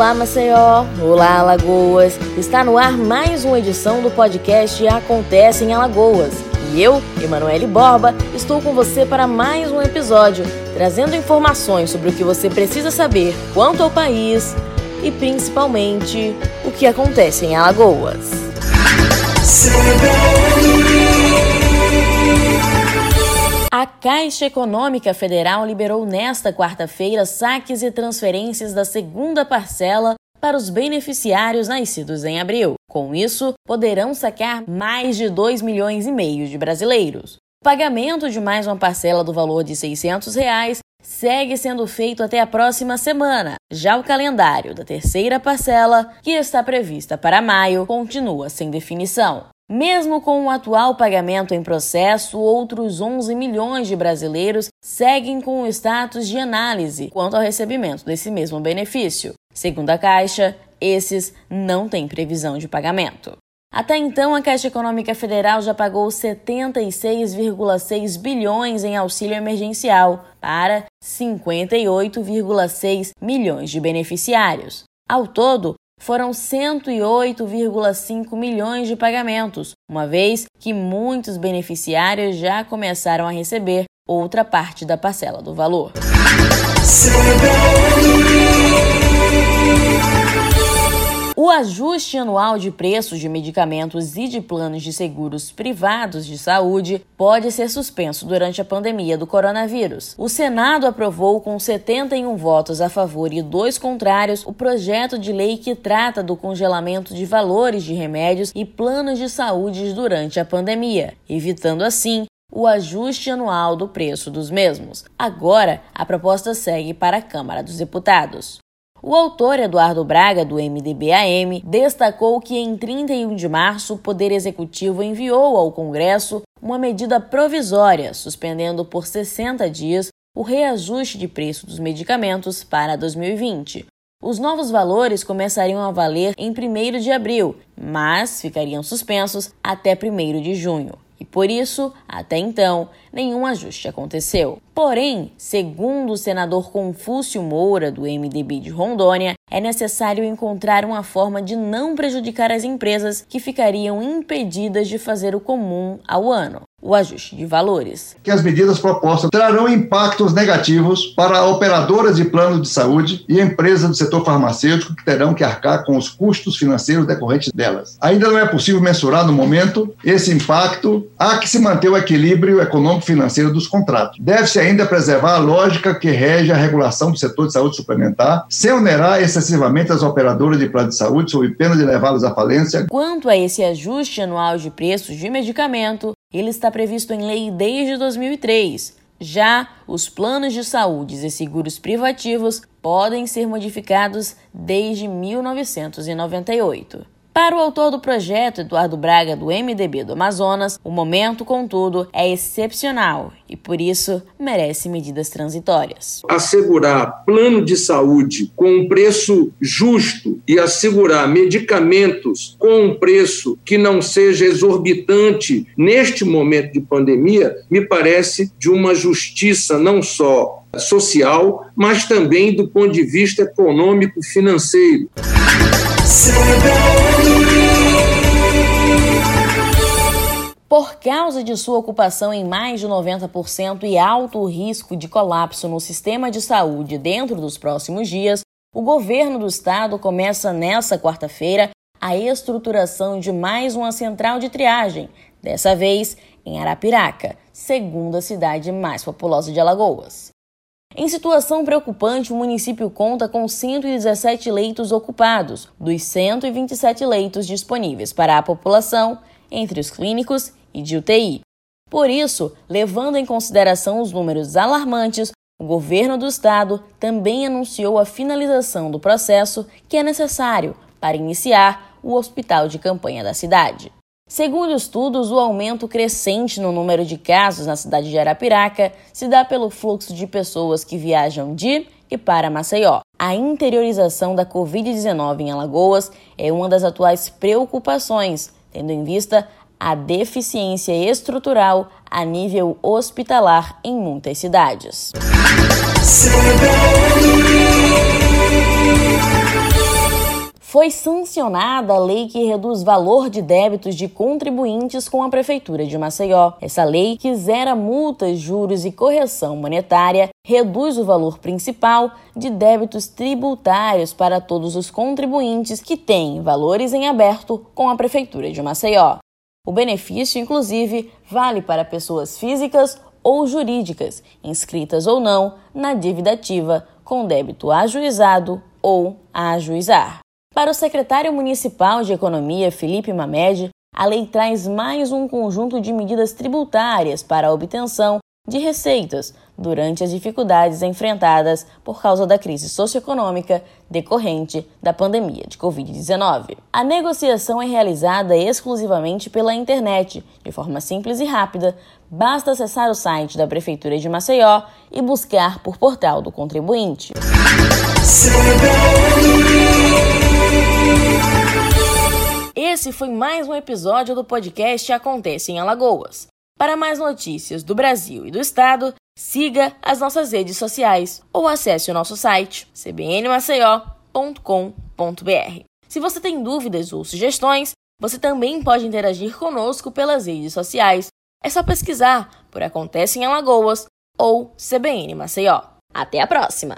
Olá, Maceió! Olá, Alagoas! Está no ar mais uma edição do podcast Acontece em Alagoas. E eu, Emanuele Borba, estou com você para mais um episódio, trazendo informações sobre o que você precisa saber quanto ao país e principalmente o que acontece em Alagoas. A Caixa Econômica Federal liberou nesta quarta-feira saques e transferências da segunda parcela para os beneficiários nascidos em abril. Com isso, poderão sacar mais de 2 milhões e meio de brasileiros. O pagamento de mais uma parcela do valor de 600 reais segue sendo feito até a próxima semana. Já o calendário da terceira parcela, que está prevista para maio, continua sem definição. Mesmo com o atual pagamento em processo, outros 11 milhões de brasileiros seguem com o status de análise quanto ao recebimento desse mesmo benefício. Segundo a Caixa, esses não têm previsão de pagamento. Até então, a Caixa Econômica Federal já pagou 76,6 bilhões em auxílio emergencial para 58,6 milhões de beneficiários. Ao todo, foram 108,5 milhões de pagamentos, uma vez que muitos beneficiários já começaram a receber outra parte da parcela do valor. O ajuste anual de preços de medicamentos e de planos de seguros privados de saúde pode ser suspenso durante a pandemia do coronavírus. O Senado aprovou com 71 votos a favor e dois contrários o projeto de lei que trata do congelamento de valores de remédios e planos de saúde durante a pandemia, evitando assim o ajuste anual do preço dos mesmos. Agora, a proposta segue para a Câmara dos Deputados. O autor Eduardo Braga, do MDB-AM, destacou que em 31 de março o Poder Executivo enviou ao Congresso uma medida provisória, suspendendo por 60 dias o reajuste de preço dos medicamentos para 2020. Os novos valores começariam a valer em 1 de abril, mas ficariam suspensos até 1 de junho e por isso, até então, nenhum ajuste aconteceu. Porém, segundo o senador Confúcio Moura, do MDB de Rondônia, é necessário encontrar uma forma de não prejudicar as empresas que ficariam impedidas de fazer o comum ao ano o ajuste de valores. Que as medidas propostas trarão impactos negativos para operadoras de plano de saúde e empresas do setor farmacêutico que terão que arcar com os custos financeiros decorrentes delas. Ainda não é possível mensurar no momento esse impacto, há que se manter o equilíbrio econômico-financeiro dos contratos. Deve-se ainda preservar a lógica que rege a regulação do setor de saúde suplementar, sem onerar excessivamente as operadoras de plano de saúde sob pena de levá-las à falência. Quanto a esse ajuste anual de preços de medicamento, ele está previsto em lei desde 2003. Já os planos de saúde e seguros privativos podem ser modificados desde 1998. Para o autor do projeto, Eduardo Braga, do MDB do Amazonas, o momento, contudo, é excepcional e, por isso, merece medidas transitórias. Assegurar plano de saúde com um preço justo e assegurar medicamentos com um preço que não seja exorbitante neste momento de pandemia, me parece de uma justiça não só social, mas também do ponto de vista econômico financeiro. Por causa de sua ocupação em mais de 90% e alto risco de colapso no sistema de saúde dentro dos próximos dias, o governo do estado começa nesta quarta-feira a estruturação de mais uma central de triagem, dessa vez em Arapiraca, segunda cidade mais populosa de Alagoas. Em situação preocupante, o município conta com 117 leitos ocupados, dos 127 leitos disponíveis para a população, entre os clínicos e de UTI. Por isso, levando em consideração os números alarmantes, o governo do estado também anunciou a finalização do processo que é necessário para iniciar o hospital de campanha da cidade. Segundo estudos, o aumento crescente no número de casos na cidade de Arapiraca se dá pelo fluxo de pessoas que viajam de e para Maceió. A interiorização da Covid-19 em Alagoas é uma das atuais preocupações, tendo em vista a deficiência estrutural a nível hospitalar em muitas cidades. Foi sancionada a lei que reduz valor de débitos de contribuintes com a Prefeitura de Maceió. Essa lei, que zera multas, juros e correção monetária, reduz o valor principal de débitos tributários para todos os contribuintes que têm valores em aberto com a Prefeitura de Maceió. O benefício, inclusive, vale para pessoas físicas ou jurídicas, inscritas ou não na dívida ativa, com débito ajuizado ou a ajuizar. Para o secretário municipal de Economia, Felipe Mamed, a lei traz mais um conjunto de medidas tributárias para a obtenção de receitas durante as dificuldades enfrentadas por causa da crise socioeconômica decorrente da pandemia de Covid-19. A negociação é realizada exclusivamente pela internet, de forma simples e rápida. Basta acessar o site da Prefeitura de Maceió e buscar por Portal do Contribuinte. Esse foi mais um episódio do podcast Acontece em Alagoas. Para mais notícias do Brasil e do Estado, siga as nossas redes sociais ou acesse o nosso site cbnmaceió.com.br. Se você tem dúvidas ou sugestões, você também pode interagir conosco pelas redes sociais. É só pesquisar por Acontece em Alagoas ou CBN Maceió. Até a próxima!